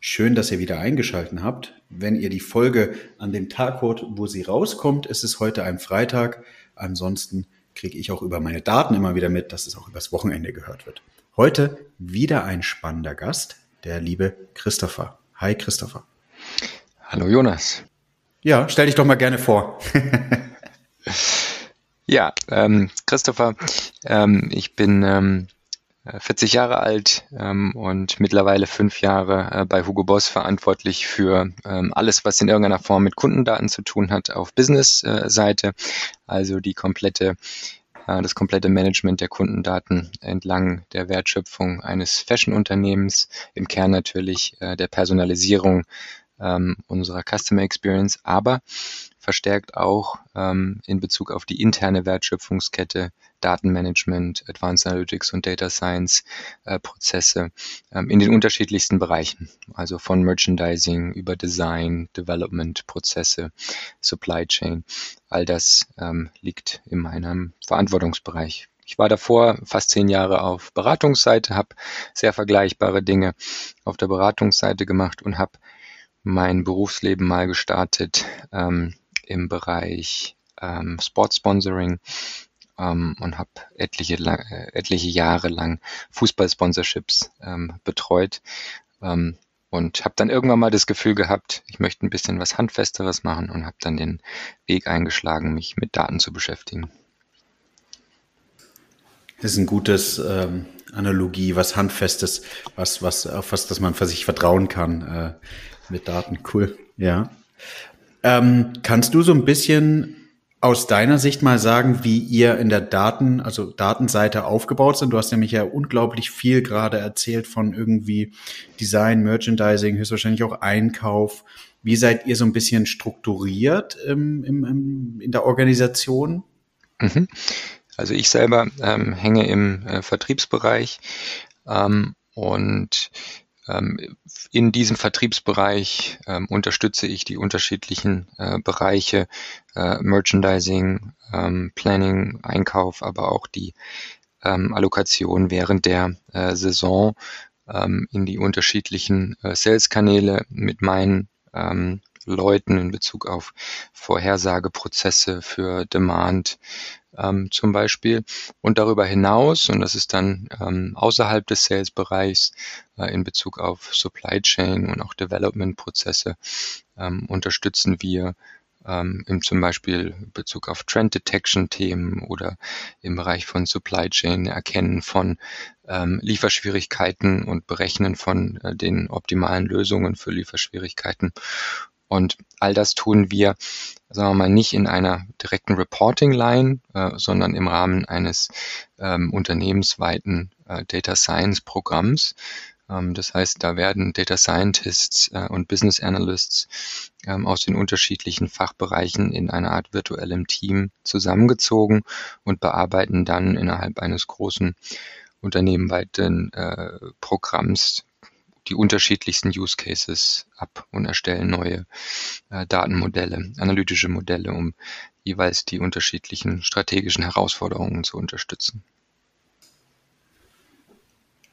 Schön, dass ihr wieder eingeschaltet habt. Wenn ihr die Folge an dem Tag hört, wo sie rauskommt, ist es heute ein Freitag. Ansonsten kriege ich auch über meine Daten immer wieder mit, dass es auch übers Wochenende gehört wird. Heute wieder ein spannender Gast, der liebe Christopher. Hi Christopher. Hallo Jonas. Ja, stell dich doch mal gerne vor. Ja, ähm, Christopher, ähm, ich bin ähm, 40 Jahre alt ähm, und mittlerweile fünf Jahre äh, bei Hugo Boss verantwortlich für ähm, alles, was in irgendeiner Form mit Kundendaten zu tun hat auf Business-Seite, also die komplette äh, das komplette Management der Kundendaten entlang der Wertschöpfung eines Fashion-Unternehmens, im Kern natürlich äh, der Personalisierung ähm, unserer Customer Experience, aber verstärkt auch ähm, in Bezug auf die interne Wertschöpfungskette, Datenmanagement, Advanced Analytics und Data Science äh, Prozesse ähm, in den unterschiedlichsten Bereichen, also von Merchandising über Design, Development Prozesse, Supply Chain. All das ähm, liegt in meinem Verantwortungsbereich. Ich war davor fast zehn Jahre auf Beratungsseite, habe sehr vergleichbare Dinge auf der Beratungsseite gemacht und habe mein Berufsleben mal gestartet ähm, im Bereich ähm, Sportsponsoring ähm, und habe etliche, äh, etliche Jahre lang Fußballsponsorships ähm, betreut ähm, und habe dann irgendwann mal das Gefühl gehabt, ich möchte ein bisschen was Handfesteres machen und habe dann den Weg eingeschlagen, mich mit Daten zu beschäftigen. Das ist ein gutes ähm, Analogie, was Handfestes, was, was, auf was, dass man für sich vertrauen kann äh, mit Daten. Cool, ja. Ähm, kannst du so ein bisschen aus deiner Sicht mal sagen, wie ihr in der Daten, also Datenseite aufgebaut sind? Du hast nämlich ja unglaublich viel gerade erzählt von irgendwie Design, Merchandising, höchstwahrscheinlich auch Einkauf. Wie seid ihr so ein bisschen strukturiert im, im, im, in der Organisation? Mhm. Also ich selber ähm, hänge im äh, Vertriebsbereich ähm, und ähm, in diesem Vertriebsbereich ähm, unterstütze ich die unterschiedlichen äh, Bereiche äh, Merchandising, ähm, Planning, Einkauf, aber auch die Allokation während der äh, Saison in die unterschiedlichen Sales-Kanäle mit meinen Leuten in Bezug auf Vorhersageprozesse für Demand, ähm, zum Beispiel. Und darüber hinaus, und das ist dann ähm, außerhalb des Sales-Bereichs äh, in Bezug auf Supply Chain und auch Development-Prozesse, ähm, unterstützen wir ähm, im zum Beispiel Bezug auf Trend Detection Themen oder im Bereich von Supply Chain Erkennen von ähm, Lieferschwierigkeiten und Berechnen von äh, den optimalen Lösungen für Lieferschwierigkeiten. Und all das tun wir sagen wir mal, nicht in einer direkten Reporting-Line, äh, sondern im Rahmen eines ähm, unternehmensweiten äh, Data Science-Programms. Ähm, das heißt, da werden Data Scientists äh, und Business Analysts ähm, aus den unterschiedlichen Fachbereichen in einer Art virtuellem Team zusammengezogen und bearbeiten dann innerhalb eines großen unternehmenweiten äh, Programms die unterschiedlichsten Use Cases ab und erstellen neue äh, Datenmodelle, analytische Modelle, um jeweils die unterschiedlichen strategischen Herausforderungen zu unterstützen.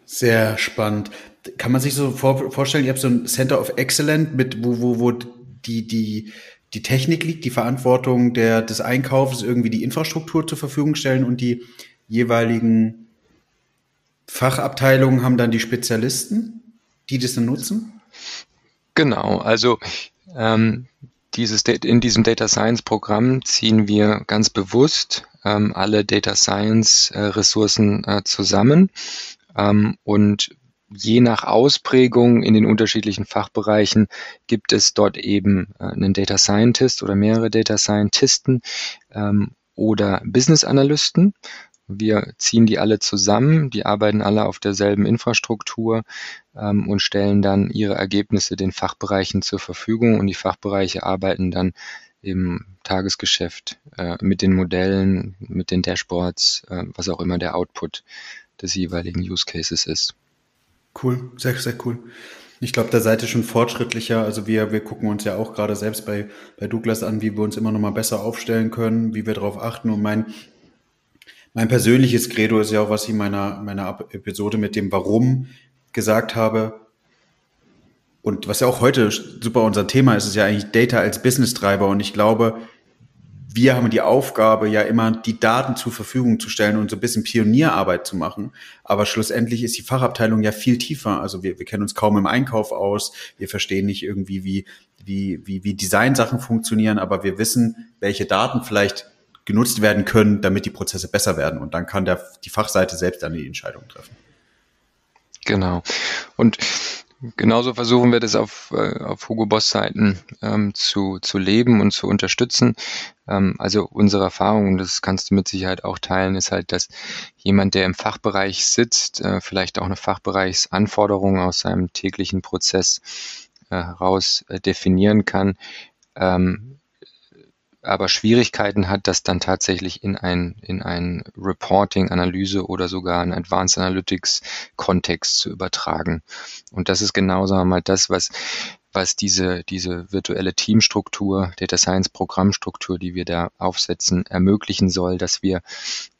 Sehr spannend. Kann man sich so vor, vorstellen, ihr habt so ein Center of Excellence mit, wo, wo, wo die, die, die Technik liegt, die Verantwortung der, des Einkaufs, irgendwie die Infrastruktur zur Verfügung stellen und die jeweiligen Fachabteilungen haben dann die Spezialisten? Die das dann nutzen? Genau, also ähm, dieses, in diesem Data Science Programm ziehen wir ganz bewusst ähm, alle Data Science äh, Ressourcen äh, zusammen ähm, und je nach Ausprägung in den unterschiedlichen Fachbereichen gibt es dort eben äh, einen Data Scientist oder mehrere Data Scientisten ähm, oder Business Analysten Wir ziehen die alle zusammen, die arbeiten alle auf derselben Infrastruktur ähm, und stellen dann ihre Ergebnisse den Fachbereichen zur Verfügung und die Fachbereiche arbeiten dann im Tagesgeschäft äh, mit den Modellen, mit den Dashboards, äh, was auch immer der Output des jeweiligen Use Cases ist. Cool, sehr, sehr cool. Ich glaube, da seid ihr schon fortschrittlicher. Also wir, wir gucken uns ja auch gerade selbst bei, bei Douglas an, wie wir uns immer noch mal besser aufstellen können, wie wir darauf achten. Und mein, mein persönliches Credo ist ja auch, was ich in meiner, meiner Episode mit dem Warum gesagt habe. Und was ja auch heute super unser Thema ist, ist ja eigentlich Data als Business-Treiber. Und ich glaube, wir haben die Aufgabe, ja immer die Daten zur Verfügung zu stellen und so ein bisschen Pionierarbeit zu machen. Aber schlussendlich ist die Fachabteilung ja viel tiefer. Also wir, wir kennen uns kaum im Einkauf aus. Wir verstehen nicht irgendwie, wie, wie, wie, wie Designsachen funktionieren, aber wir wissen, welche Daten vielleicht genutzt werden können, damit die Prozesse besser werden. Und dann kann der, die Fachseite selbst dann die Entscheidung treffen. Genau. Und Genauso versuchen wir das auf, äh, auf Hugo Boss Seiten ähm, zu, zu leben und zu unterstützen. Ähm, also unsere Erfahrung, und das kannst du mit Sicherheit auch teilen, ist halt, dass jemand, der im Fachbereich sitzt, äh, vielleicht auch eine Fachbereichsanforderung aus seinem täglichen Prozess äh, heraus äh, definieren kann, ähm, aber Schwierigkeiten hat, das dann tatsächlich in ein, in ein Reporting, Analyse oder sogar einen Advanced Analytics Kontext zu übertragen. Und das ist genau, sagen wir mal, das, was, was diese, diese virtuelle Teamstruktur, Data Science Programmstruktur, die wir da aufsetzen, ermöglichen soll, dass wir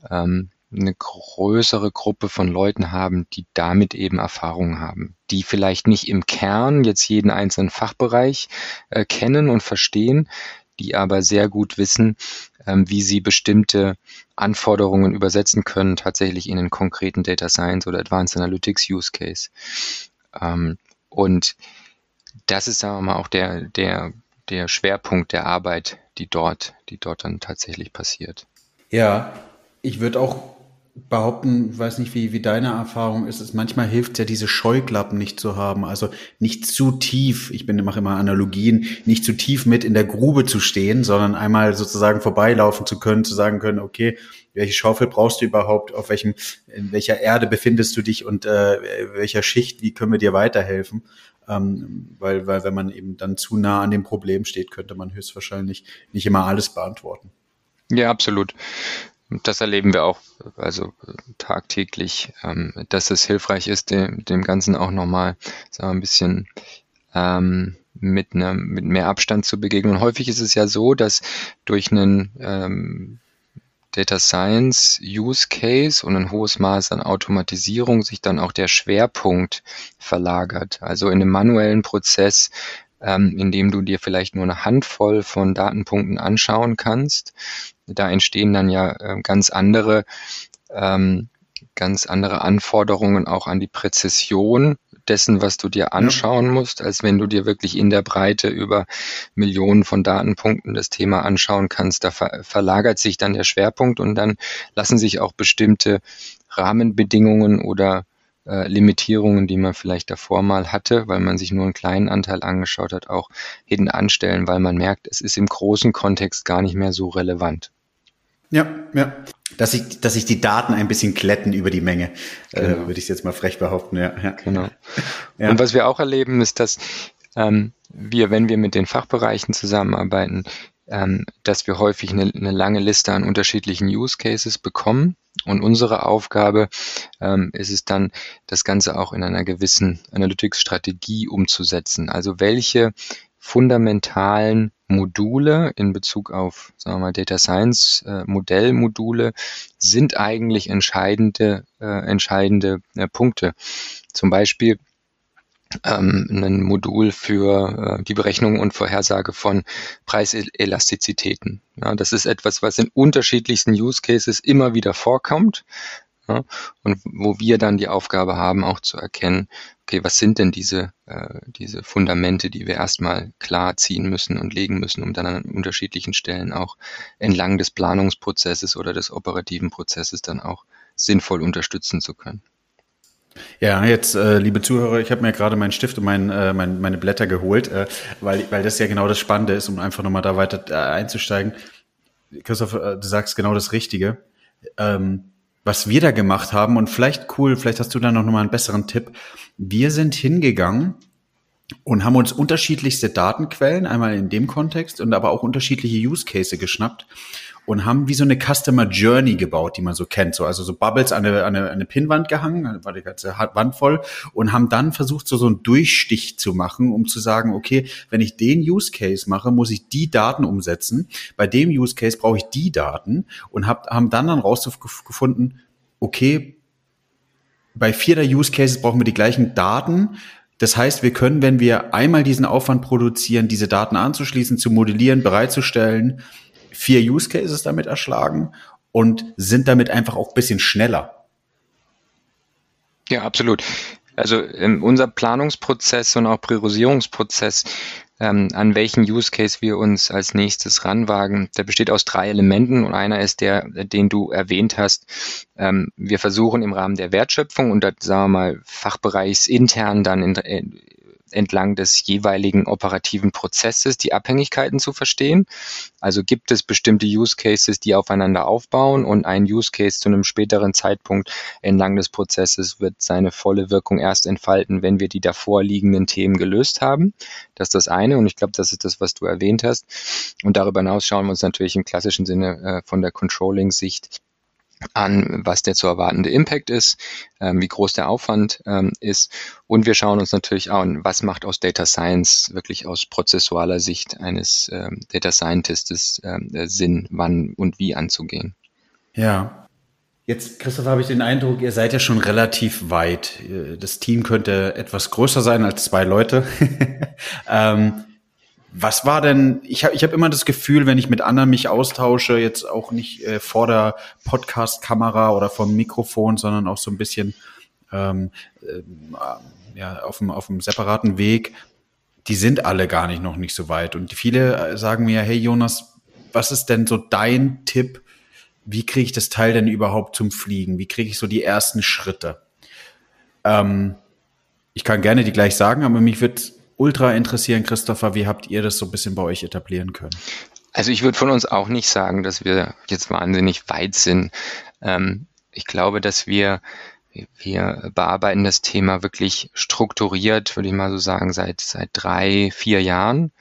ähm, eine größere Gruppe von Leuten haben, die damit eben Erfahrungen haben, die vielleicht nicht im Kern jetzt jeden einzelnen Fachbereich äh, kennen und verstehen, die aber sehr gut wissen, ähm, wie sie bestimmte Anforderungen übersetzen können, tatsächlich in einen konkreten Data Science oder Advanced Analytics Use Case. Ähm, und das ist, sagen wir mal, auch der, der, der Schwerpunkt der Arbeit, die dort, die dort dann tatsächlich passiert. Ja, ich würde auch behaupten, weiß nicht, wie, wie deine Erfahrung ist, es manchmal hilft ja, diese Scheuklappen nicht zu haben, also nicht zu tief, ich bin, mache immer Analogien, nicht zu tief mit in der Grube zu stehen, sondern einmal sozusagen vorbeilaufen zu können, zu sagen können, okay, welche Schaufel brauchst du überhaupt, auf welchem, in welcher Erde befindest du dich und äh, welcher Schicht, wie können wir dir weiterhelfen? Ähm, weil, weil wenn man eben dann zu nah an dem Problem steht, könnte man höchstwahrscheinlich nicht immer alles beantworten. Ja, absolut. Das erleben wir auch also tagtäglich, ähm, dass es hilfreich ist, dem, dem Ganzen auch nochmal sagen wir, ein bisschen ähm, mit, ne, mit mehr Abstand zu begegnen. Und häufig ist es ja so, dass durch einen ähm, Data Science Use Case und ein hohes Maß an Automatisierung sich dann auch der Schwerpunkt verlagert. Also in einem manuellen Prozess ähm, indem du dir vielleicht nur eine Handvoll von Datenpunkten anschauen kannst. Da entstehen dann ja äh, ganz andere, ähm, ganz andere Anforderungen auch an die Präzision dessen, was du dir anschauen ja. musst, als wenn du dir wirklich in der Breite über Millionen von Datenpunkten das Thema anschauen kannst. Da ver verlagert sich dann der Schwerpunkt und dann lassen sich auch bestimmte Rahmenbedingungen oder äh, Limitierungen, die man vielleicht davor mal hatte, weil man sich nur einen kleinen Anteil angeschaut hat, auch hinten anstellen, weil man merkt, es ist im großen Kontext gar nicht mehr so relevant. Ja, ja. Dass sich, dass sich die Daten ein bisschen kletten über die Menge, äh, genau. äh, würde ich jetzt mal frech behaupten. Ja, ja. Genau. Ja. Und was wir auch erleben, ist, dass ähm, wir, wenn wir mit den Fachbereichen zusammenarbeiten, ähm, dass wir häufig eine, eine, lange Liste an unterschiedlichen Use Cases bekommen. Und unsere Aufgabe ähm, ist es dann, das Ganze auch in einer gewissen Analytics-Strategie umzusetzen. Also welche fundamentalen Module in Bezug auf, sagen wir mal, Data Science äh, Modellmodule sind eigentlich entscheidende, äh, entscheidende äh, Punkte. Zum Beispiel ähm, ein Modul für äh, die Berechnung und Vorhersage von Preiselastizitäten. Ja, das ist etwas, was in unterschiedlichsten Use Cases immer wieder vorkommt. Ja, und wo wir dann die Aufgabe haben, auch zu erkennen, okay, was sind denn diese, äh, diese Fundamente, die wir erstmal klar ziehen müssen und legen müssen, um dann an unterschiedlichen Stellen auch entlang des Planungsprozesses oder des operativen Prozesses dann auch sinnvoll unterstützen zu können. Ja, jetzt, äh, liebe Zuhörer, ich habe mir gerade meinen Stift und mein, äh, mein, meine Blätter geholt, äh, weil, weil das ja genau das Spannende ist, um einfach nochmal da weiter äh, einzusteigen. Christoph, äh, du sagst genau das Richtige. Ähm, was wir da gemacht haben und vielleicht cool, vielleicht hast du da noch mal einen besseren Tipp. Wir sind hingegangen und haben uns unterschiedlichste Datenquellen, einmal in dem Kontext und aber auch unterschiedliche Use Case geschnappt und haben wie so eine Customer Journey gebaut, die man so kennt. So, also so Bubbles an eine, an eine, eine Pinnwand gehangen, war die ganze Wand voll und haben dann versucht, so, so einen Durchstich zu machen, um zu sagen, okay, wenn ich den Use Case mache, muss ich die Daten umsetzen. Bei dem Use Case brauche ich die Daten und hab, haben dann dann rausgefunden, okay, bei vier der Use Cases brauchen wir die gleichen Daten, das heißt, wir können, wenn wir einmal diesen Aufwand produzieren, diese Daten anzuschließen, zu modellieren, bereitzustellen, vier Use Cases damit erschlagen und sind damit einfach auch ein bisschen schneller. Ja, absolut. Also ähm, unser Planungsprozess und auch Priorisierungsprozess, ähm, an welchen Use Case wir uns als nächstes ranwagen, der besteht aus drei Elementen und einer ist der, den du erwähnt hast. Ähm, wir versuchen im Rahmen der Wertschöpfung und da sagen wir mal fachbereichsintern dann in, in entlang des jeweiligen operativen Prozesses die Abhängigkeiten zu verstehen. Also gibt es bestimmte Use Cases, die aufeinander aufbauen und ein Use Case zu einem späteren Zeitpunkt entlang des Prozesses wird seine volle Wirkung erst entfalten, wenn wir die davor liegenden Themen gelöst haben. Das ist das eine und ich glaube, das ist das, was du erwähnt hast. Und darüber hinaus schauen wir uns natürlich im klassischen Sinne äh, von der Controlling-Sicht an, was der zu erwartende Impact ist, ähm, wie groß der Aufwand ähm, ist. Und wir schauen uns natürlich an, was macht aus Data Science wirklich aus prozessualer Sicht eines ähm, Data Scientists ähm, Sinn, wann und wie anzugehen. Ja. Jetzt, Christoph, habe ich den Eindruck, ihr seid ja schon relativ weit. Das Team könnte etwas größer sein als zwei Leute. was war denn, ich habe ich hab immer das Gefühl, wenn ich mit anderen mich austausche, jetzt auch nicht äh, vor der Podcast-Kamera oder vom Mikrofon, sondern auch so ein bisschen ähm, äh, ja, auf, dem, auf dem separaten Weg, die sind alle gar nicht noch nicht so weit. Und viele äh, sagen mir, hey Jonas, was ist denn so dein Tipp? Wie kriege ich das Teil denn überhaupt zum Fliegen? Wie kriege ich so die ersten Schritte? Ähm, ich kann gerne die gleich sagen, aber mich wird ultra interessieren, Christopher, wie habt ihr das so ein bisschen bei euch etablieren können? Also ich würde von uns auch nicht sagen, dass wir jetzt wahnsinnig weit sind. Ähm, ich glaube, dass wir wir bearbeiten das Thema wirklich strukturiert, würde ich mal so sagen, seit seit drei, vier Jahren.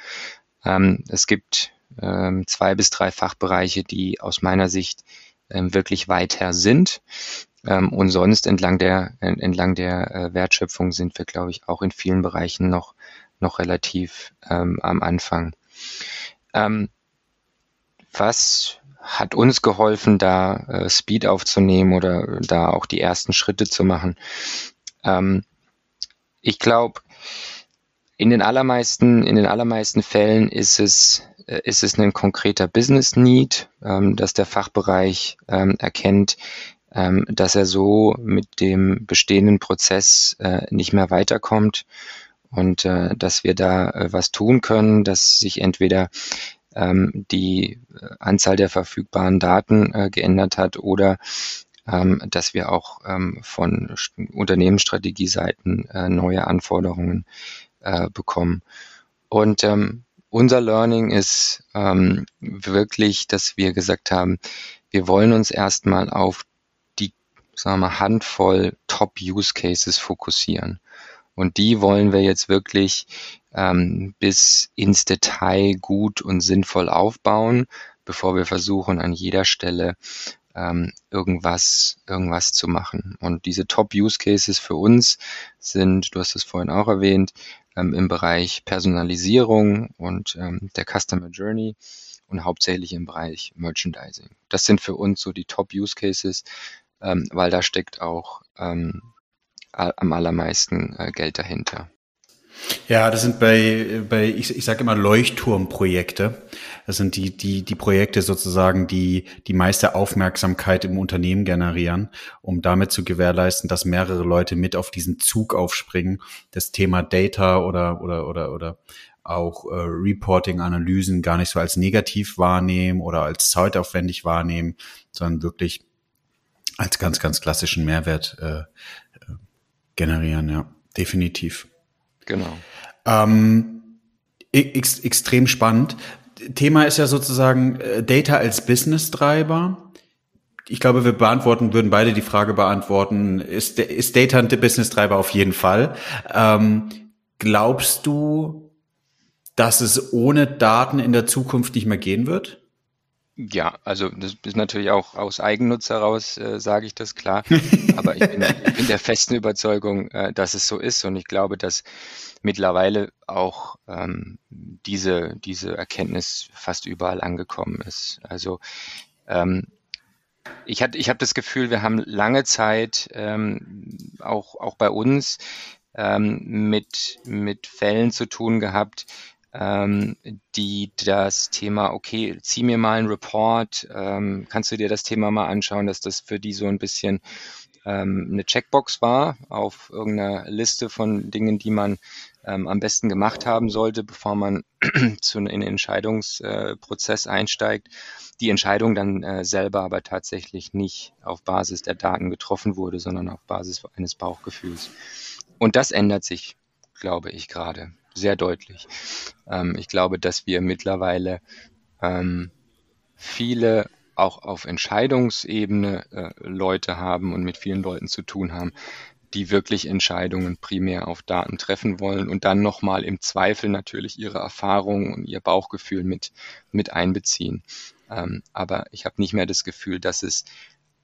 Ähm, es gibt ähm, zwei bis drei Fachbereiche, die aus meiner Sicht ähm, wirklich weiter sind. Ähm, und sonst entlang der entlang der äh, Wertschöpfung sind wir, glaube ich, auch in vielen Bereichen noch noch relativ ähm, am Anfang. Ähm, was hat uns geholfen, da äh, Speed aufzunehmen oder da auch die ersten Schritte zu machen? Ähm, ich glaube, in den allermeisten, in den allermeisten Fällen ist es, äh, ist es ein konkreter Business Need, ähm, dass der Fachbereich ähm, erkennt, ähm, dass er so mit dem bestehenden Prozess äh, nicht mehr weiterkommt und äh, dass wir da äh, was tun können, dass sich entweder ähm, die äh, Anzahl der verfügbaren Daten äh, geändert hat oder ähm, dass wir auch ähm, von Unternehmensstrategieseiten äh, neue Anforderungen äh, bekommen. Und ähm, unser Learning ist ähm, wirklich, dass wir gesagt haben, wir wollen uns erstmal auf die sagen wir mal, Handvoll Top-Use-Cases fokussieren. Und die wollen wir jetzt wirklich ähm, bis ins Detail gut und sinnvoll aufbauen, bevor wir versuchen, an jeder Stelle ähm, irgendwas, irgendwas zu machen. Und diese Top-Use-Cases für uns sind, du hast es vorhin auch erwähnt, ähm, im Bereich Personalisierung und ähm, der Customer Journey und hauptsächlich im Bereich Merchandising. Das sind für uns so die Top-Use-Cases, ähm, weil da steckt auch ähm, am allermeisten äh, Geld dahinter. Ja, das sind bei, bei ich, ich sage immer Leuchtturmprojekte. Das sind die, die, die Projekte sozusagen, die die meiste Aufmerksamkeit im Unternehmen generieren, um damit zu gewährleisten, dass mehrere Leute mit auf diesen Zug aufspringen, das Thema Data oder, oder, oder, oder auch äh, Reporting, Analysen gar nicht so als negativ wahrnehmen oder als zeitaufwendig wahrnehmen, sondern wirklich als ganz, ganz klassischen Mehrwert äh, generieren, ja, definitiv. Genau. Ähm, ex extrem spannend. Thema ist ja sozusagen äh, Data als Business-Treiber. ich glaube, wir beantworten, würden beide die Frage beantworten, ist, ist Data ein Business-Treiber auf jeden Fall. Ähm, glaubst du, dass es ohne Daten in der Zukunft nicht mehr gehen wird? Ja, also das ist natürlich auch aus Eigennutz heraus, äh, sage ich das klar. Aber ich bin, ich bin der festen Überzeugung, äh, dass es so ist. Und ich glaube, dass mittlerweile auch ähm, diese, diese Erkenntnis fast überall angekommen ist. Also ähm, ich, hatte, ich habe das Gefühl, wir haben lange Zeit ähm, auch, auch bei uns ähm, mit, mit Fällen zu tun gehabt, ähm, die das Thema, okay, zieh mir mal einen Report, ähm, kannst du dir das Thema mal anschauen, dass das für die so ein bisschen ähm, eine Checkbox war auf irgendeiner Liste von Dingen, die man ähm, am besten gemacht haben sollte, bevor man zu, in den Entscheidungsprozess äh, einsteigt. Die Entscheidung dann äh, selber aber tatsächlich nicht auf Basis der Daten getroffen wurde, sondern auf Basis eines Bauchgefühls. Und das ändert sich, glaube ich, gerade sehr deutlich. Ähm, ich glaube, dass wir mittlerweile ähm, viele auch auf Entscheidungsebene äh, Leute haben und mit vielen Leuten zu tun haben, die wirklich Entscheidungen primär auf Daten treffen wollen und dann nochmal im Zweifel natürlich ihre Erfahrungen und ihr Bauchgefühl mit, mit einbeziehen. Ähm, aber ich habe nicht mehr das Gefühl, dass es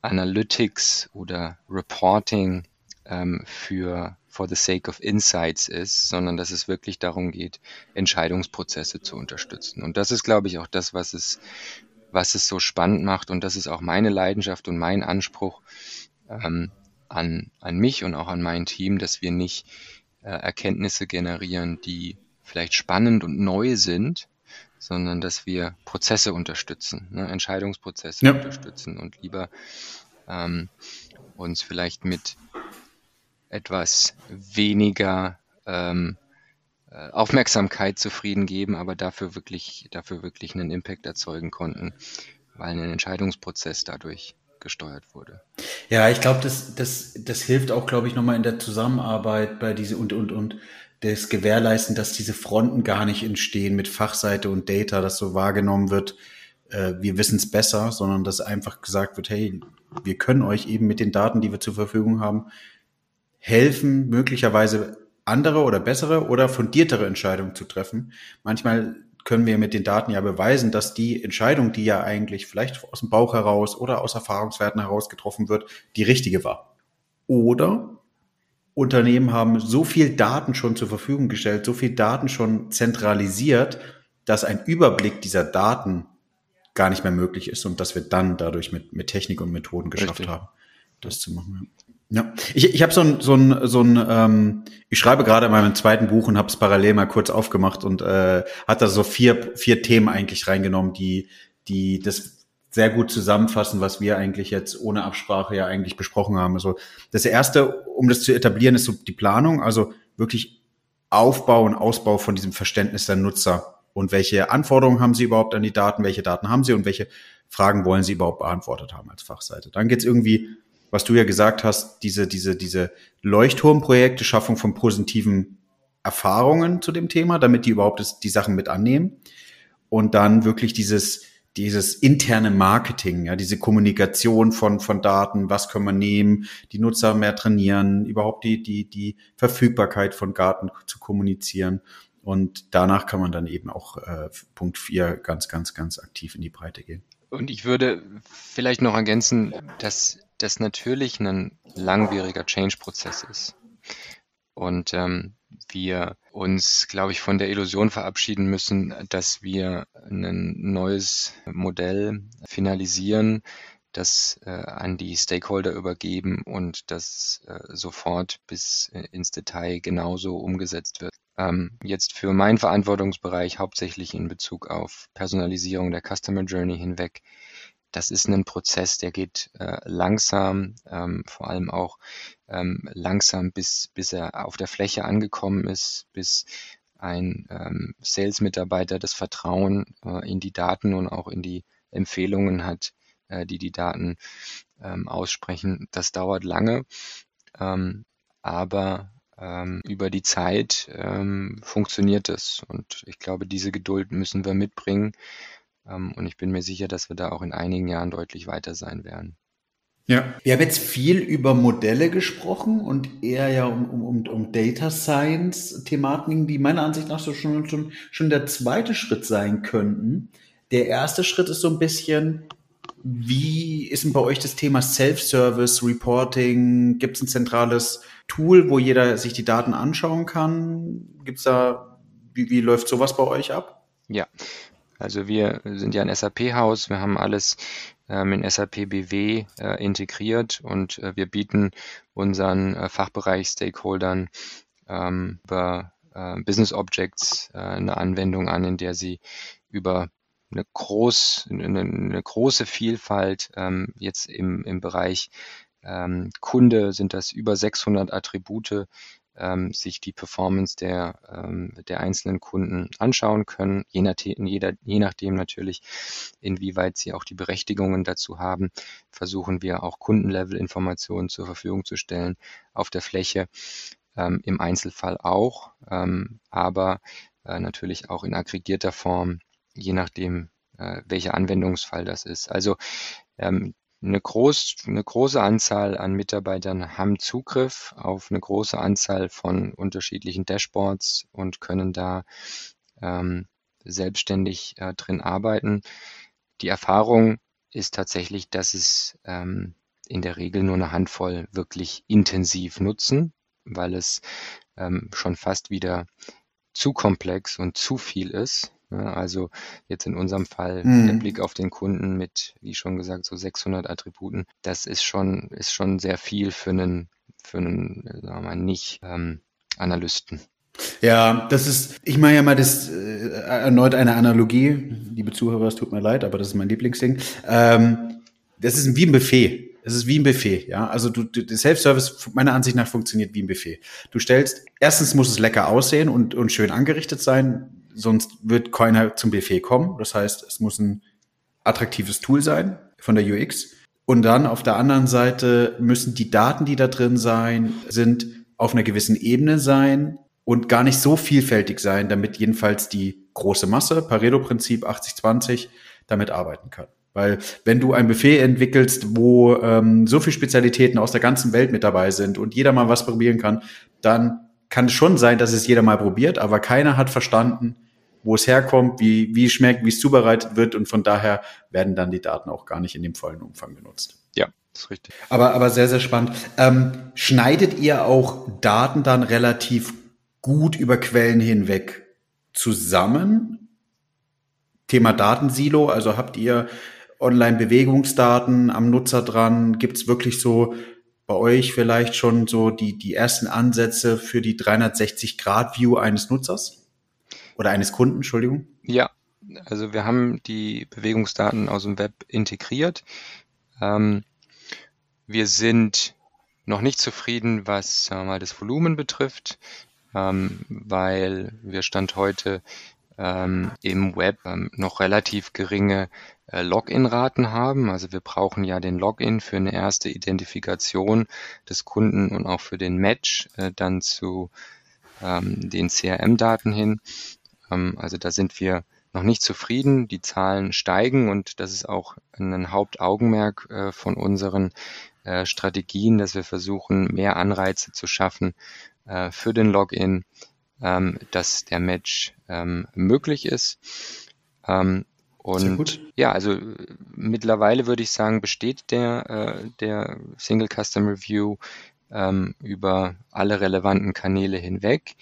Analytics oder Reporting ähm, für for the sake of insights ist, sondern dass es wirklich darum geht, Entscheidungsprozesse zu unterstützen. Und das ist, glaube ich, auch das, was es, was es so spannend macht. Und das ist auch meine Leidenschaft und mein Anspruch ähm, an, an mich und auch an mein Team, dass wir nicht äh, Erkenntnisse generieren, die vielleicht spannend und neu sind, sondern dass wir Prozesse unterstützen, ne, Entscheidungsprozesse ja. unterstützen und lieber ähm, uns vielleicht mit etwas weniger ähm, äh, Aufmerksamkeit zufrieden geben, aber dafür wirklich, dafür wirklich einen Impact erzeugen konnten, weil ein Entscheidungsprozess dadurch gesteuert wurde. Ja, ich glaube, das, das, das hilft auch, glaube ich, nochmal in der Zusammenarbeit bei diese und, und, und das Gewährleisten, dass diese Fronten gar nicht entstehen mit Fachseite und Data, dass so wahrgenommen wird, äh, wir wissen es besser, sondern dass einfach gesagt wird, hey, wir können euch eben mit den Daten, die wir zur Verfügung haben, helfen, möglicherweise andere oder bessere oder fundiertere Entscheidungen zu treffen. Manchmal können wir mit den Daten ja beweisen, dass die Entscheidung, die ja eigentlich vielleicht aus dem Bauch heraus oder aus Erfahrungswerten heraus getroffen wird, die richtige war. Oder Unternehmen haben so viel Daten schon zur Verfügung gestellt, so viel Daten schon zentralisiert, dass ein Überblick dieser Daten gar nicht mehr möglich ist und dass wir dann dadurch mit, mit Technik und Methoden geschafft Richtig. haben, das zu machen. Ja, ich, ich habe so ein, so ein, so ein ähm, ich schreibe gerade in meinem zweiten Buch und habe es parallel mal kurz aufgemacht und äh, hat da so vier, vier Themen eigentlich reingenommen, die, die das sehr gut zusammenfassen, was wir eigentlich jetzt ohne Absprache ja eigentlich besprochen haben. Also das erste, um das zu etablieren, ist so die Planung, also wirklich Aufbau und Ausbau von diesem Verständnis der Nutzer und welche Anforderungen haben sie überhaupt an die Daten, welche Daten haben sie und welche Fragen wollen sie überhaupt beantwortet haben als Fachseite. Dann geht's irgendwie was du ja gesagt hast, diese, diese, diese Leuchtturmprojekte, Schaffung von positiven Erfahrungen zu dem Thema, damit die überhaupt das, die Sachen mit annehmen. Und dann wirklich dieses, dieses interne Marketing, ja, diese Kommunikation von, von Daten, was können wir nehmen, die Nutzer mehr trainieren, überhaupt die, die, die Verfügbarkeit von Daten zu kommunizieren. Und danach kann man dann eben auch äh, Punkt vier ganz, ganz, ganz aktiv in die Breite gehen. Und ich würde vielleicht noch ergänzen, dass das natürlich ein langwieriger Change-Prozess ist. Und ähm, wir uns, glaube ich, von der Illusion verabschieden müssen, dass wir ein neues Modell finalisieren, das äh, an die Stakeholder übergeben und das äh, sofort bis äh, ins Detail genauso umgesetzt wird. Ähm, jetzt für meinen Verantwortungsbereich hauptsächlich in Bezug auf Personalisierung der Customer Journey hinweg das ist ein Prozess, der geht äh, langsam, ähm, vor allem auch ähm, langsam, bis, bis er auf der Fläche angekommen ist, bis ein ähm, Sales-Mitarbeiter das Vertrauen äh, in die Daten und auch in die Empfehlungen hat, äh, die die Daten ähm, aussprechen. Das dauert lange, ähm, aber ähm, über die Zeit ähm, funktioniert es. Und ich glaube, diese Geduld müssen wir mitbringen und ich bin mir sicher, dass wir da auch in einigen Jahren deutlich weiter sein werden. Ja, wir haben jetzt viel über Modelle gesprochen und eher ja um, um, um Data Science Thematiken, die meiner Ansicht nach so schon, schon, schon der zweite Schritt sein könnten. Der erste Schritt ist so ein bisschen, wie ist denn bei euch das Thema Self-Service, Reporting? Gibt es ein zentrales Tool, wo jeder sich die Daten anschauen kann? Gibt es da, wie, wie läuft sowas bei euch ab? Ja, also wir sind ja ein SAP-Haus, wir haben alles ähm, in SAP BW äh, integriert und äh, wir bieten unseren äh, Fachbereich-Stakeholdern ähm, über Business Objects eine Anwendung an, in der sie über eine, groß, eine, eine große Vielfalt ähm, jetzt im, im Bereich Kunde sind das über 600 Attribute ähm, sich die Performance der, ähm, der einzelnen Kunden anschauen können, je, nach, jeder, je nachdem natürlich, inwieweit sie auch die Berechtigungen dazu haben, versuchen wir auch Kundenlevel-Informationen zur Verfügung zu stellen auf der Fläche, ähm, im Einzelfall auch, ähm, aber äh, natürlich auch in aggregierter Form, je nachdem, äh, welcher Anwendungsfall das ist. Also ähm, eine, groß, eine große Anzahl an Mitarbeitern haben Zugriff auf eine große Anzahl von unterschiedlichen Dashboards und können da ähm, selbstständig äh, drin arbeiten. Die Erfahrung ist tatsächlich, dass es ähm, in der Regel nur eine Handvoll wirklich intensiv nutzen, weil es ähm, schon fast wieder zu komplex und zu viel ist. Ne? Also jetzt in unserem Fall mhm. der Blick auf den Kunden mit, wie schon gesagt, so 600 Attributen. Das ist schon, ist schon sehr viel für einen, für einen, sagen wir mal, nicht ähm, Analysten. Ja, das ist, ich mache ja mal das äh, erneut eine Analogie. Liebe Zuhörer, es tut mir leid, aber das ist mein Lieblingsding. Ähm, das ist wie ein Buffet. Es ist wie ein Buffet, ja. Also du, du Self-Service meiner Ansicht nach funktioniert wie ein Buffet. Du stellst, erstens muss es lecker aussehen und, und schön angerichtet sein sonst wird keiner zum Buffet kommen. Das heißt, es muss ein attraktives Tool sein von der UX. Und dann auf der anderen Seite müssen die Daten, die da drin sein, sind auf einer gewissen Ebene sein und gar nicht so vielfältig sein, damit jedenfalls die große Masse, Pareto-Prinzip 80-20, damit arbeiten kann. Weil wenn du ein Buffet entwickelst, wo ähm, so viele Spezialitäten aus der ganzen Welt mit dabei sind und jeder mal was probieren kann, dann kann es schon sein, dass es jeder mal probiert, aber keiner hat verstanden, wo es herkommt, wie, wie es schmeckt, wie es zubereitet wird und von daher werden dann die Daten auch gar nicht in dem vollen Umfang genutzt. Ja, das ist richtig. Aber, aber sehr, sehr spannend. Ähm, schneidet ihr auch Daten dann relativ gut über Quellen hinweg zusammen? Thema Datensilo, also habt ihr Online-Bewegungsdaten am Nutzer dran? Gibt es wirklich so bei euch vielleicht schon so die, die ersten Ansätze für die 360-Grad-View eines Nutzers? Oder eines Kunden, Entschuldigung? Ja, also wir haben die Bewegungsdaten aus dem Web integriert. Ähm, wir sind noch nicht zufrieden, was sagen mal, das Volumen betrifft, ähm, weil wir Stand heute ähm, im Web ähm, noch relativ geringe äh, Login-Raten haben. Also wir brauchen ja den Login für eine erste Identifikation des Kunden und auch für den Match äh, dann zu ähm, den CRM-Daten hin. Ähm, also da sind wir noch nicht zufrieden. Die Zahlen steigen und das ist auch ein Hauptaugenmerk äh, von unseren äh, Strategien, dass wir versuchen, mehr Anreize zu schaffen äh, für den Login, ähm, dass der Match ähm, möglich ist. Und ja, also mittlerweile würde ich sagen, besteht der, der Single Custom Review über alle relevanten Kanäle hinweg,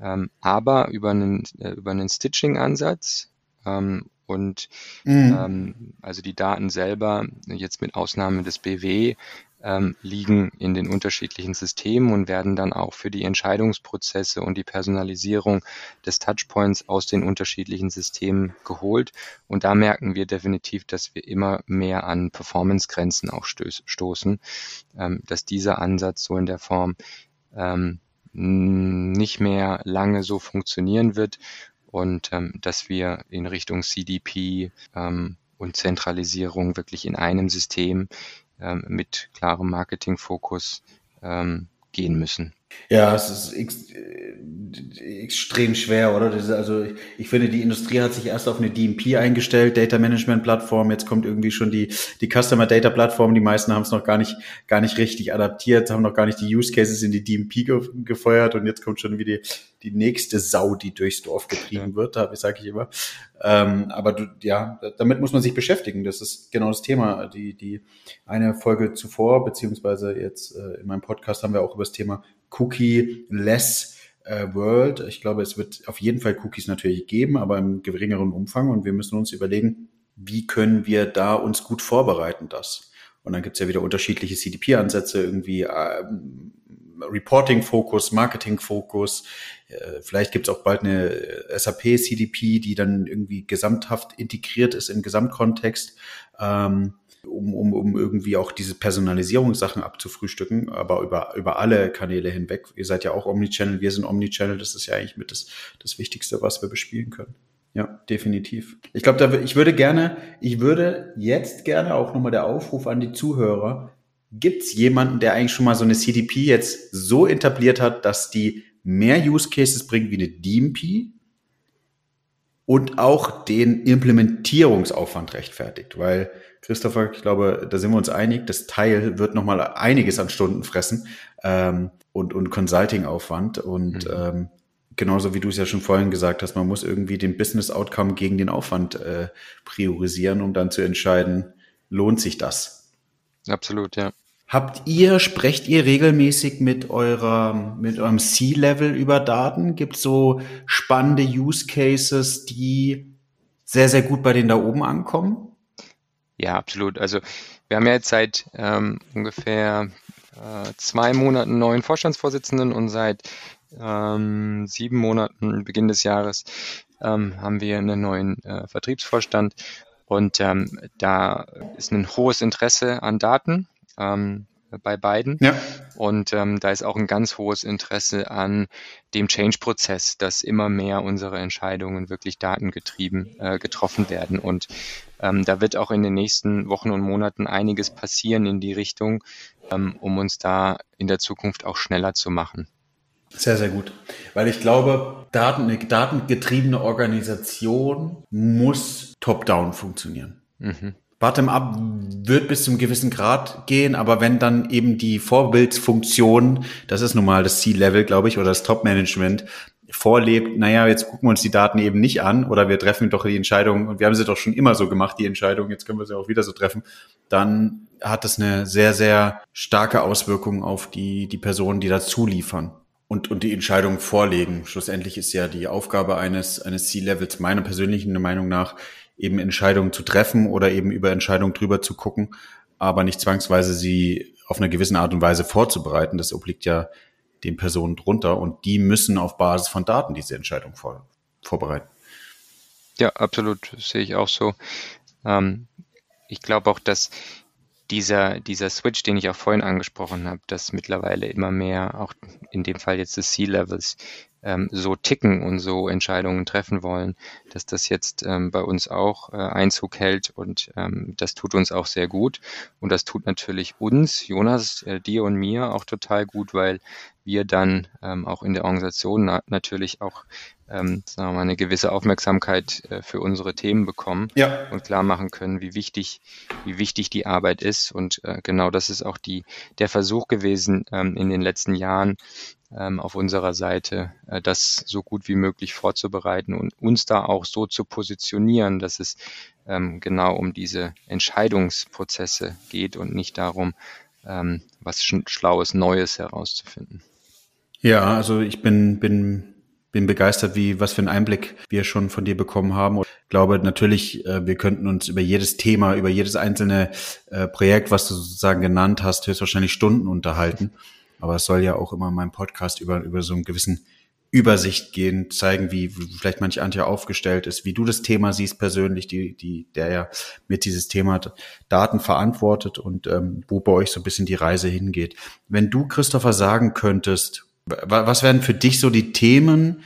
ähm, aber über einen, äh, über einen Stitching-Ansatz. Ähm, und mhm. ähm, also die Daten selber, jetzt mit Ausnahme des BW, ähm, liegen in den unterschiedlichen Systemen und werden dann auch für die Entscheidungsprozesse und die Personalisierung des Touchpoints aus den unterschiedlichen Systemen geholt. Und da merken wir definitiv, dass wir immer mehr an Performance-Grenzen auch stoßen, ähm, dass dieser Ansatz so in der Form nicht mehr lange so funktionieren wird und ähm, dass wir in Richtung CDP ähm, und Zentralisierung wirklich in einem System ähm, mit klarem Marketingfokus ähm, gehen müssen. Ja, es ist extrem schwer, oder? Das ist also ich, ich finde, die Industrie hat sich erst auf eine DMP eingestellt, Data Management Plattform. Jetzt kommt irgendwie schon die die Customer Data Plattform. Die meisten haben es noch gar nicht gar nicht richtig adaptiert, haben noch gar nicht die Use Cases in die DMP ge gefeuert und jetzt kommt schon wieder die, die nächste Sau, die durchs Dorf getrieben wird, sage ich immer. Ähm, aber du, ja, damit muss man sich beschäftigen. Das ist genau das Thema. Die die eine Folge zuvor beziehungsweise jetzt äh, in meinem Podcast haben wir auch über das Thema Cookie-less äh, World. Ich glaube, es wird auf jeden Fall Cookies natürlich geben, aber im geringeren Umfang. Und wir müssen uns überlegen, wie können wir da uns gut vorbereiten, das. Und dann gibt's ja wieder unterschiedliche CDP-Ansätze, irgendwie äh, Reporting-Fokus, Marketing-Fokus. Äh, vielleicht gibt's auch bald eine SAP-CDP, die dann irgendwie gesamthaft integriert ist im Gesamtkontext. Ähm, um, um, um irgendwie auch diese Personalisierungssachen abzufrühstücken, aber über, über alle Kanäle hinweg. Ihr seid ja auch Omnichannel, wir sind Omnichannel, das ist ja eigentlich mit das, das Wichtigste, was wir bespielen können. Ja, definitiv. Ich glaube, ich würde gerne, ich würde jetzt gerne auch nochmal der Aufruf an die Zuhörer. Gibt es jemanden, der eigentlich schon mal so eine CDP jetzt so etabliert hat, dass die mehr Use Cases bringt wie eine DMP und auch den Implementierungsaufwand rechtfertigt? Weil Christopher, ich glaube, da sind wir uns einig, das Teil wird nochmal einiges an Stunden fressen ähm, und, und Consulting-Aufwand. Und mhm. ähm, genauso wie du es ja schon vorhin gesagt hast, man muss irgendwie den Business-Outcome gegen den Aufwand äh, priorisieren, um dann zu entscheiden, lohnt sich das? Absolut, ja. Habt ihr, sprecht ihr regelmäßig mit eurer, mit eurem C-Level über Daten? Gibt so spannende Use Cases, die sehr, sehr gut bei denen da oben ankommen? Ja, absolut. Also wir haben ja jetzt seit ähm, ungefähr äh, zwei Monaten neuen Vorstandsvorsitzenden und seit ähm, sieben Monaten, Beginn des Jahres, ähm, haben wir einen neuen äh, Vertriebsvorstand. Und ähm, da ist ein hohes Interesse an Daten. Ähm, bei beiden. Ja. Und ähm, da ist auch ein ganz hohes Interesse an dem Change-Prozess, dass immer mehr unsere Entscheidungen wirklich datengetrieben äh, getroffen werden. Und ähm, da wird auch in den nächsten Wochen und Monaten einiges passieren in die Richtung, ähm, um uns da in der Zukunft auch schneller zu machen. Sehr, sehr gut. Weil ich glaube, Daten, eine datengetriebene Organisation muss top-down funktionieren. Mhm. Bottom-up wird bis zum gewissen Grad gehen, aber wenn dann eben die Vorbildsfunktion, das ist nun mal das C-Level, glaube ich, oder das Top-Management, vorlebt, naja, jetzt gucken wir uns die Daten eben nicht an oder wir treffen doch die Entscheidung und wir haben sie doch schon immer so gemacht, die Entscheidung, jetzt können wir sie auch wieder so treffen, dann hat das eine sehr, sehr starke Auswirkung auf die, die Personen, die dazu liefern und, und die Entscheidung vorlegen. Schlussendlich ist ja die Aufgabe eines, eines C-Levels meiner persönlichen Meinung nach, eben Entscheidungen zu treffen oder eben über Entscheidungen drüber zu gucken, aber nicht zwangsweise sie auf eine gewisse Art und Weise vorzubereiten. Das obliegt ja den Personen drunter und die müssen auf Basis von Daten diese Entscheidung vor, vorbereiten. Ja, absolut, das sehe ich auch so. Ähm, ich glaube auch, dass dieser, dieser Switch, den ich auch vorhin angesprochen habe, dass mittlerweile immer mehr, auch in dem Fall jetzt des C-Levels, ähm, so ticken und so Entscheidungen treffen wollen, dass das jetzt ähm, bei uns auch äh, Einzug hält und ähm, das tut uns auch sehr gut. Und das tut natürlich uns, Jonas, äh, dir und mir auch total gut, weil wir dann ähm, auch in der Organisation na natürlich auch ähm, sagen wir mal, eine gewisse Aufmerksamkeit äh, für unsere Themen bekommen ja. und klar machen können, wie wichtig, wie wichtig die Arbeit ist. Und äh, genau das ist auch die, der Versuch gewesen ähm, in den letzten Jahren, ähm, auf unserer Seite, äh, das so gut wie möglich vorzubereiten und uns da auch so zu positionieren, dass es ähm, genau um diese Entscheidungsprozesse geht und nicht darum, ähm, was Schlaues, Neues herauszufinden. Ja, also ich bin, bin bin begeistert, wie was für einen Einblick wir schon von dir bekommen haben. Und ich glaube natürlich, äh, wir könnten uns über jedes Thema, über jedes einzelne äh, Projekt, was du sozusagen genannt hast, höchstwahrscheinlich Stunden unterhalten. Aber es soll ja auch immer in meinem Podcast über, über so einen gewissen Übersicht gehen, zeigen, wie vielleicht manche Antje aufgestellt ist, wie du das Thema siehst persönlich, die, die, der ja mit dieses Thema Daten verantwortet und ähm, wo bei euch so ein bisschen die Reise hingeht. Wenn du, Christopher, sagen könntest, was wären für dich so die Themen,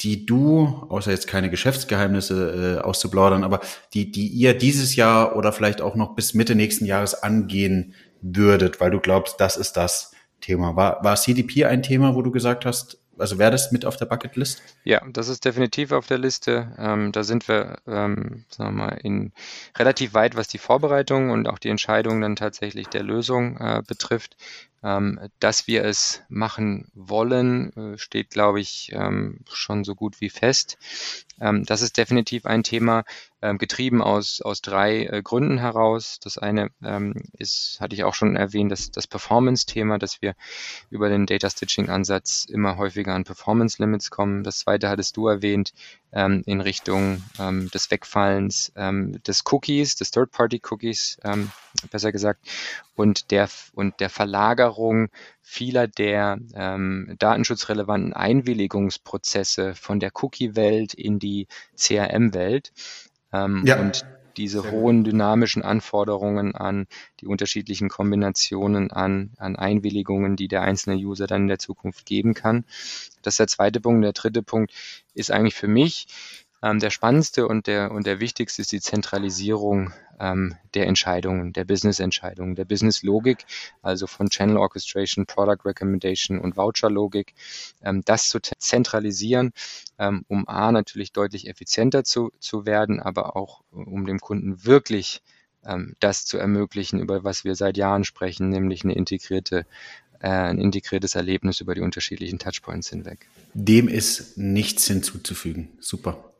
die du, außer jetzt keine Geschäftsgeheimnisse äh, auszuplaudern, aber die, die ihr dieses Jahr oder vielleicht auch noch bis Mitte nächsten Jahres angehen würdet, weil du glaubst, das ist das Thema. War, war CDP ein Thema, wo du gesagt hast, also wäre das mit auf der Bucketlist? Ja, das ist definitiv auf der Liste. Ähm, da sind wir, ähm, sagen wir mal, in relativ weit, was die Vorbereitung und auch die Entscheidung dann tatsächlich der Lösung äh, betrifft. Ähm, dass wir es machen wollen, äh, steht, glaube ich, ähm, schon so gut wie fest. Ähm, das ist definitiv ein Thema, getrieben aus, aus drei äh, Gründen heraus. Das eine ist, hatte ich auch schon erwähnt, das, das Performance-Thema, dass wir über den Data Stitching-Ansatz immer häufiger an Performance-Limits kommen. Das zweite hattest du erwähnt, ähm, in Richtung ähm, des Wegfallens ähm, des Cookies, des Third-Party-Cookies, ähm, besser gesagt, und der, und der Verlagerung vieler der ähm, datenschutzrelevanten Einwilligungsprozesse von der Cookie-Welt in die CRM-Welt. Ähm, ja. Und diese Sehr hohen gut. dynamischen Anforderungen an die unterschiedlichen Kombinationen an, an Einwilligungen, die der einzelne User dann in der Zukunft geben kann. Das ist der zweite Punkt. Der dritte Punkt ist eigentlich für mich ähm, der spannendste und der, und der wichtigste ist die Zentralisierung ähm, der Entscheidungen, der Business-Entscheidungen, der Business-Logik, also von Channel Orchestration, Product Recommendation und Voucher-Logik, ähm, das zu zentralisieren, ähm, um A natürlich deutlich effizienter zu, zu werden, aber auch um dem Kunden wirklich ähm, das zu ermöglichen, über was wir seit Jahren sprechen, nämlich eine integrierte äh, ein integriertes Erlebnis über die unterschiedlichen Touchpoints hinweg. Dem ist nichts hinzuzufügen. Super.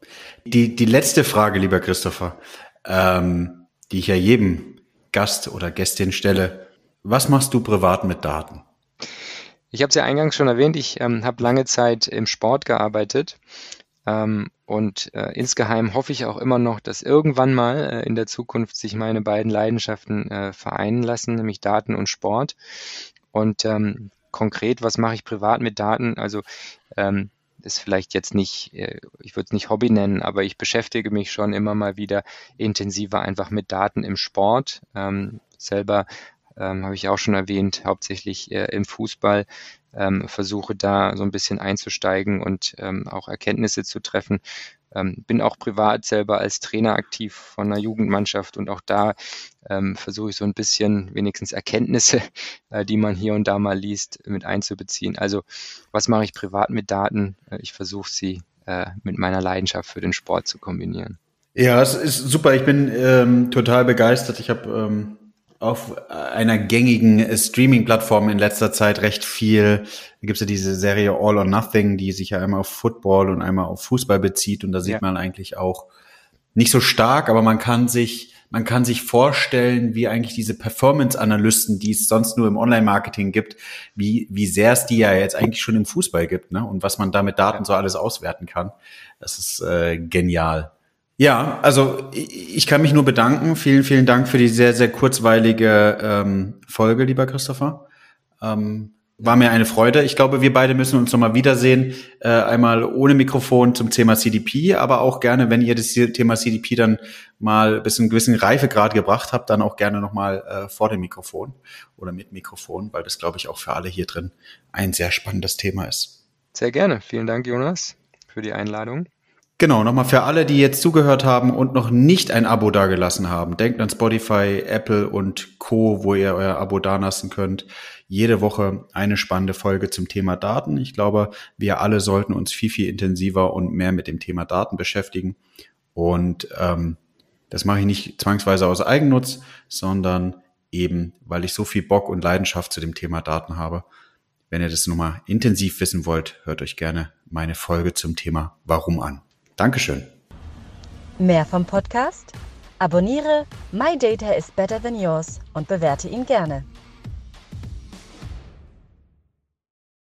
Die, die letzte Frage, lieber Christopher, ähm, die ich ja jedem Gast oder Gästin stelle. Was machst du privat mit Daten? Ich habe es ja eingangs schon erwähnt, ich ähm, habe lange Zeit im Sport gearbeitet ähm, und äh, insgeheim hoffe ich auch immer noch, dass irgendwann mal äh, in der Zukunft sich meine beiden Leidenschaften äh, vereinen lassen, nämlich Daten und Sport. Und ähm, konkret, was mache ich privat mit Daten? Also ähm, ist vielleicht jetzt nicht, äh, ich würde es nicht Hobby nennen, aber ich beschäftige mich schon immer mal wieder intensiver einfach mit Daten im Sport. Ähm, selber ähm, habe ich auch schon erwähnt, hauptsächlich äh, im Fußball, ähm, versuche da so ein bisschen einzusteigen und ähm, auch Erkenntnisse zu treffen. Ähm, bin auch privat selber als Trainer aktiv von einer Jugendmannschaft und auch da ähm, versuche ich so ein bisschen wenigstens Erkenntnisse, äh, die man hier und da mal liest, mit einzubeziehen. Also was mache ich privat mit Daten? Äh, ich versuche sie äh, mit meiner Leidenschaft für den Sport zu kombinieren. Ja, es ist super. Ich bin ähm, total begeistert. Ich habe ähm, auf einer gängigen Streaming-Plattform in letzter Zeit recht viel. Da gibt's ja diese Serie All or Nothing, die sich ja einmal auf Football und einmal auf Fußball bezieht. Und da sieht ja. man eigentlich auch nicht so stark, aber man kann sich man kann sich vorstellen, wie eigentlich diese Performance-Analysten, die es sonst nur im Online-Marketing gibt, wie, wie sehr es die ja jetzt eigentlich schon im Fußball gibt, ne? Und was man da mit Daten so alles auswerten kann. Das ist äh, genial. Ja, also ich kann mich nur bedanken. Vielen, vielen Dank für die sehr, sehr kurzweilige ähm, Folge, lieber Christopher. Ähm, war mir eine Freude. Ich glaube, wir beide müssen uns nochmal wiedersehen. Äh, einmal ohne Mikrofon zum Thema CDP, aber auch gerne, wenn ihr das Thema CDP dann mal bis einen gewissen Reifegrad gebracht habt, dann auch gerne nochmal äh, vor dem Mikrofon oder mit Mikrofon, weil das, glaube ich, auch für alle hier drin ein sehr spannendes Thema ist. Sehr gerne. Vielen Dank, Jonas, für die Einladung. Genau, nochmal für alle, die jetzt zugehört haben und noch nicht ein Abo dagelassen haben. Denkt an Spotify, Apple und Co., wo ihr euer Abo dalassen könnt. Jede Woche eine spannende Folge zum Thema Daten. Ich glaube, wir alle sollten uns viel, viel intensiver und mehr mit dem Thema Daten beschäftigen. Und ähm, das mache ich nicht zwangsweise aus Eigennutz, sondern eben, weil ich so viel Bock und Leidenschaft zu dem Thema Daten habe. Wenn ihr das nochmal intensiv wissen wollt, hört euch gerne meine Folge zum Thema Warum an. Dankeschön. Mehr vom Podcast? Abonniere My Data is Better Than Yours und bewerte ihn gerne.